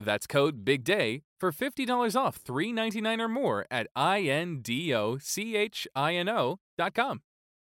That's code BIGDAY for $50 off 399 or more at I-N-D-O-C-H-I-N-O.com.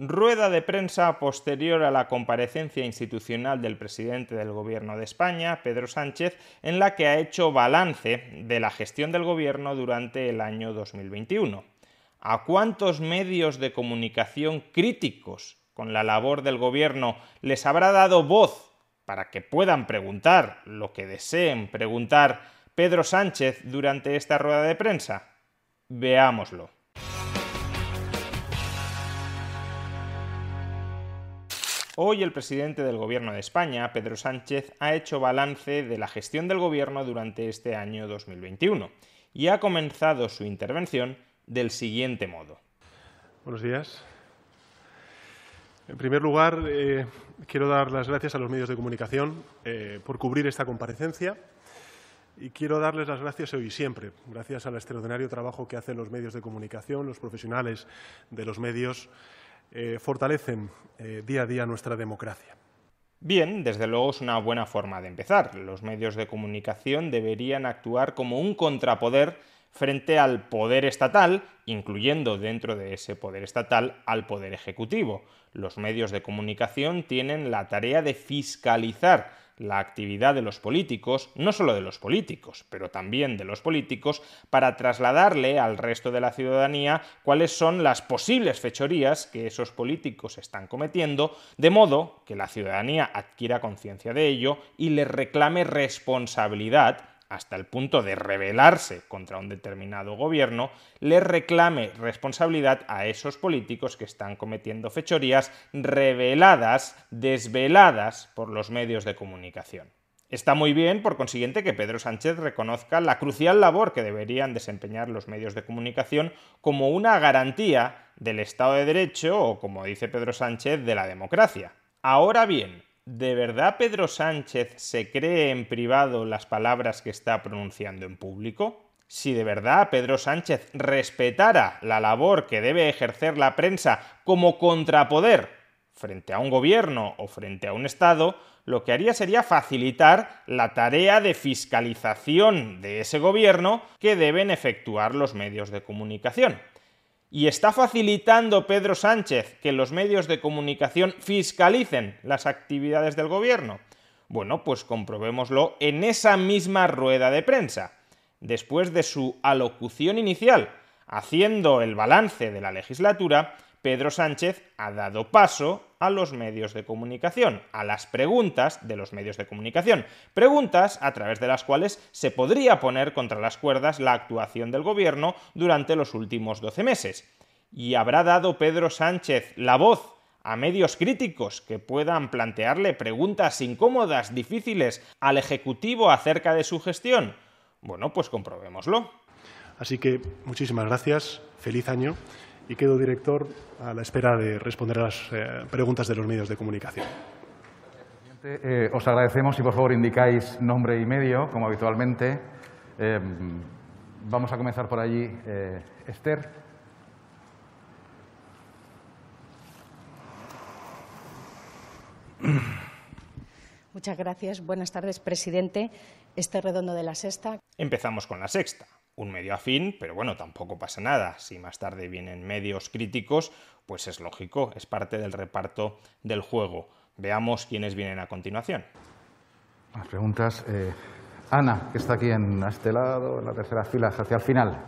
Rueda de prensa posterior a la comparecencia institucional del presidente del Gobierno de España, Pedro Sánchez, en la que ha hecho balance de la gestión del Gobierno durante el año 2021. ¿A cuántos medios de comunicación críticos con la labor del Gobierno les habrá dado voz para que puedan preguntar lo que deseen preguntar Pedro Sánchez durante esta rueda de prensa? Veámoslo. Hoy el presidente del Gobierno de España, Pedro Sánchez, ha hecho balance de la gestión del Gobierno durante este año 2021 y ha comenzado su intervención del siguiente modo. Buenos días. En primer lugar, eh, quiero dar las gracias a los medios de comunicación eh, por cubrir esta comparecencia y quiero darles las gracias hoy y siempre, gracias al extraordinario trabajo que hacen los medios de comunicación, los profesionales de los medios eh, fortalecen eh, día a día nuestra democracia. Bien, desde luego es una buena forma de empezar. Los medios de comunicación deberían actuar como un contrapoder frente al poder estatal, incluyendo dentro de ese poder estatal al poder ejecutivo. Los medios de comunicación tienen la tarea de fiscalizar la actividad de los políticos, no solo de los políticos, pero también de los políticos, para trasladarle al resto de la ciudadanía cuáles son las posibles fechorías que esos políticos están cometiendo, de modo que la ciudadanía adquiera conciencia de ello y le reclame responsabilidad hasta el punto de rebelarse contra un determinado gobierno, le reclame responsabilidad a esos políticos que están cometiendo fechorías reveladas, desveladas por los medios de comunicación. Está muy bien, por consiguiente, que Pedro Sánchez reconozca la crucial labor que deberían desempeñar los medios de comunicación como una garantía del Estado de Derecho o, como dice Pedro Sánchez, de la democracia. Ahora bien, ¿De verdad Pedro Sánchez se cree en privado las palabras que está pronunciando en público? Si de verdad Pedro Sánchez respetara la labor que debe ejercer la prensa como contrapoder frente a un gobierno o frente a un Estado, lo que haría sería facilitar la tarea de fiscalización de ese gobierno que deben efectuar los medios de comunicación. ¿Y está facilitando Pedro Sánchez que los medios de comunicación fiscalicen las actividades del gobierno? Bueno, pues comprobémoslo en esa misma rueda de prensa. Después de su alocución inicial, haciendo el balance de la legislatura, Pedro Sánchez ha dado paso a los medios de comunicación, a las preguntas de los medios de comunicación. Preguntas a través de las cuales se podría poner contra las cuerdas la actuación del gobierno durante los últimos 12 meses. y habrá dado Pedro Sánchez la voz a medios críticos que puedan plantearle preguntas incómodas, difíciles al Ejecutivo acerca de su gestión? Bueno, pues comprobémoslo. Así que muchísimas gracias, feliz año y quedo director a la espera de responder a las eh, preguntas de los medios de comunicación. Eh, os agradecemos y por favor indicáis nombre y medio, como habitualmente. Eh, vamos a comenzar por allí. Esther. Muchas gracias. Buenas tardes, presidente. Este redondo de la sexta. Empezamos con la sexta. Un medio afín, pero bueno, tampoco pasa nada. Si más tarde vienen medios críticos, pues es lógico, es parte del reparto del juego. Veamos quiénes vienen a continuación. Las preguntas. Eh, Ana, que está aquí en este lado, en la tercera fila, hacia el final.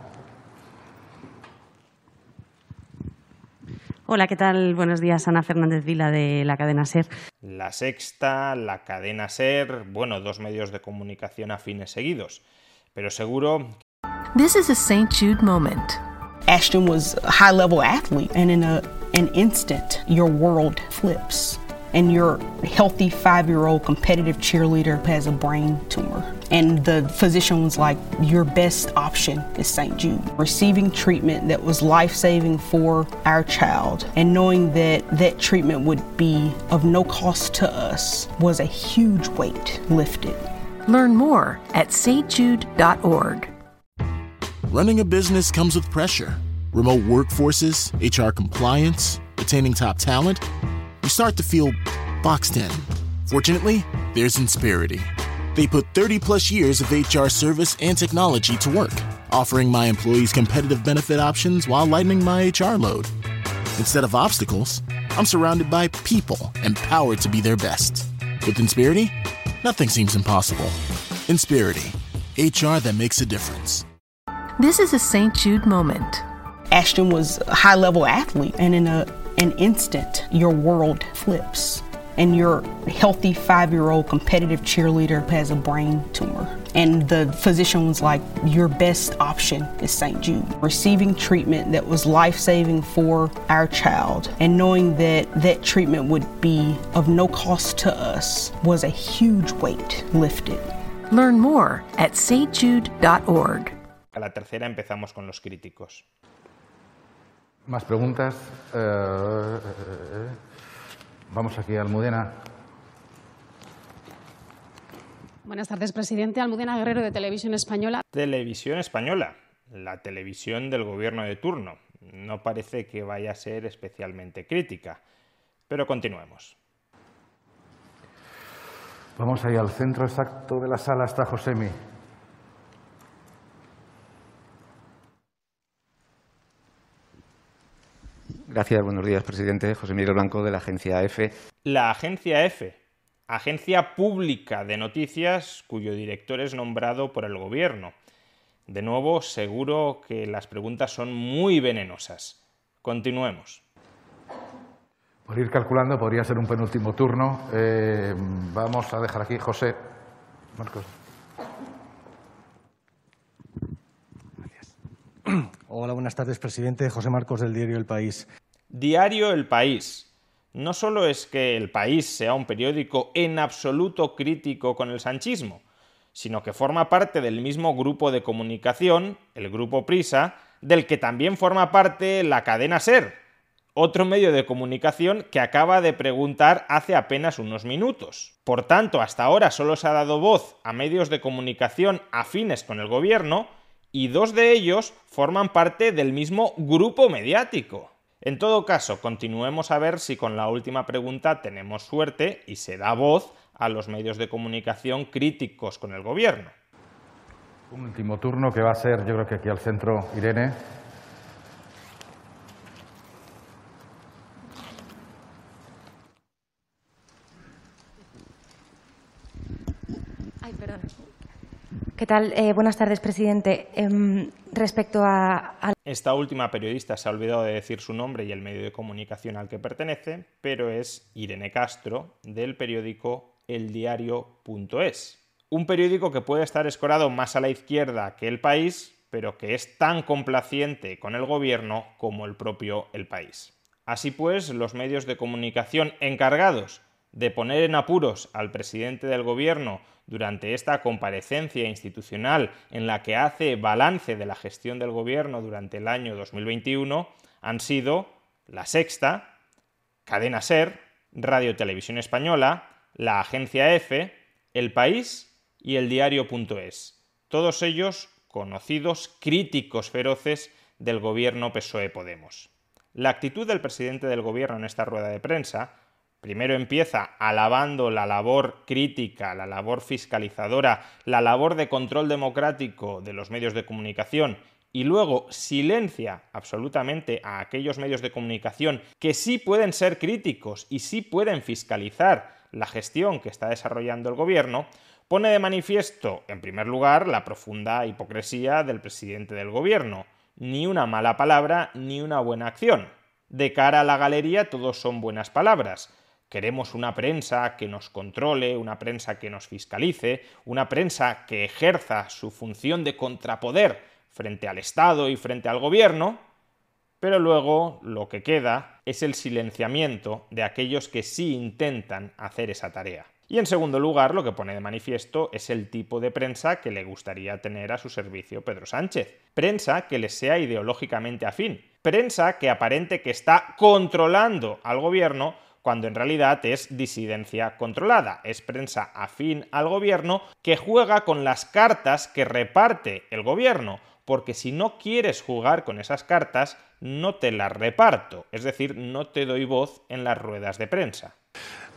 Hola, ¿qué tal? Buenos días, Ana Fernández Vila de la cadena SER. La Sexta, la cadena SER, bueno, dos medios de comunicación afines seguidos. Pero seguro. This is a St. Jude moment. Ashton was a high level athlete, and in a, an instant, your world flips. and your healthy five year old competitive cheerleader has a brain tumor. And the physician was like, Your best option is St. Jude. Receiving treatment that was life saving for our child and knowing that that treatment would be of no cost to us was a huge weight lifted. Learn more at stjude.org. Running a business comes with pressure remote workforces, HR compliance, attaining top talent you start to feel boxed in. Fortunately, there's Inspirity. They put 30 plus years of HR service and technology to work, offering my employees competitive benefit options while lightening my HR load. Instead of obstacles, I'm surrounded by people empowered to be their best. With Inspirity, nothing seems impossible. Inspirity, HR that makes a difference. This is a St. Jude moment. Ashton was a high level athlete, and in a an instant, your world flips. And your healthy five year old competitive cheerleader has a brain tumor. And the physician was like, Your best option is St. Jude. Receiving treatment that was life saving for our child and knowing that that treatment would be of no cost to us was a huge weight lifted. Learn more at stjude.org. A la tercera empezamos con los críticos. Más preguntas. Eh, eh, eh, vamos aquí a Almudena. Buenas tardes, presidente. Almudena Guerrero de Televisión Española. Televisión Española, la televisión del gobierno de turno. No parece que vaya a ser especialmente crítica. Pero continuemos. Vamos ahí al centro exacto de la sala. Está Josemi. Gracias, buenos días, presidente. José Miguel Blanco, de la agencia EFE. La agencia EFE, agencia pública de noticias cuyo director es nombrado por el gobierno. De nuevo, seguro que las preguntas son muy venenosas. Continuemos. Por ir calculando, podría ser un penúltimo turno. Eh, vamos a dejar aquí, José. Marcos. Hola, buenas tardes, presidente. José Marcos del diario El País. Diario El País. No solo es que El País sea un periódico en absoluto crítico con el sanchismo, sino que forma parte del mismo grupo de comunicación, el Grupo Prisa, del que también forma parte la cadena Ser, otro medio de comunicación que acaba de preguntar hace apenas unos minutos. Por tanto, hasta ahora solo se ha dado voz a medios de comunicación afines con el gobierno, y dos de ellos forman parte del mismo grupo mediático. En todo caso, continuemos a ver si con la última pregunta tenemos suerte y se da voz a los medios de comunicación críticos con el gobierno. Un último turno que va a ser, yo creo que aquí al centro, Irene. ¿Qué tal? Eh, buenas tardes, presidente. Eh, respecto a, a, Esta última periodista se ha olvidado de decir su nombre y el medio de comunicación al que pertenece, pero es Irene Castro, del periódico eldiario.es. Un periódico que puede estar escorado más a la izquierda que El País, pero que es tan complaciente con el gobierno como el propio El País. Así pues, los medios de comunicación encargados de poner en apuros al presidente del gobierno durante esta comparecencia institucional en la que hace balance de la gestión del gobierno durante el año 2021 han sido La Sexta, Cadena Ser, Radio Televisión Española, la Agencia EFE, El País y el Diario.es. Todos ellos conocidos críticos feroces del gobierno PSOE Podemos. La actitud del presidente del gobierno en esta rueda de prensa primero empieza alabando la labor crítica, la labor fiscalizadora, la labor de control democrático de los medios de comunicación y luego silencia absolutamente a aquellos medios de comunicación que sí pueden ser críticos y sí pueden fiscalizar la gestión que está desarrollando el gobierno, pone de manifiesto, en primer lugar, la profunda hipocresía del presidente del gobierno. Ni una mala palabra ni una buena acción. De cara a la galería todos son buenas palabras, Queremos una prensa que nos controle, una prensa que nos fiscalice, una prensa que ejerza su función de contrapoder frente al Estado y frente al gobierno, pero luego lo que queda es el silenciamiento de aquellos que sí intentan hacer esa tarea. Y en segundo lugar, lo que pone de manifiesto es el tipo de prensa que le gustaría tener a su servicio Pedro Sánchez. Prensa que le sea ideológicamente afín. Prensa que aparente que está controlando al gobierno cuando en realidad es disidencia controlada, es prensa afín al gobierno que juega con las cartas que reparte el gobierno, porque si no quieres jugar con esas cartas, no te las reparto, es decir, no te doy voz en las ruedas de prensa.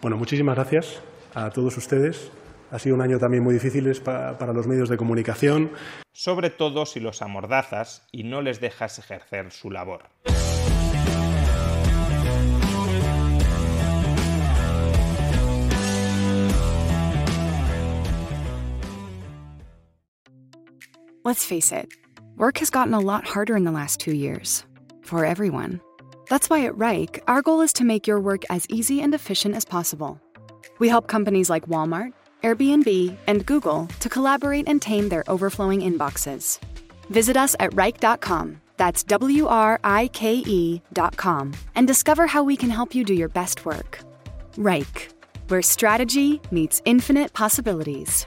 Bueno, muchísimas gracias a todos ustedes. Ha sido un año también muy difícil para, para los medios de comunicación. Sobre todo si los amordazas y no les dejas ejercer su labor. Let's face it, work has gotten a lot harder in the last two years. For everyone. That's why at Reich, our goal is to make your work as easy and efficient as possible. We help companies like Walmart, Airbnb, and Google to collaborate and tame their overflowing inboxes. Visit us at Reich.com, that's W R I K E.com, and discover how we can help you do your best work. Reich, where strategy meets infinite possibilities.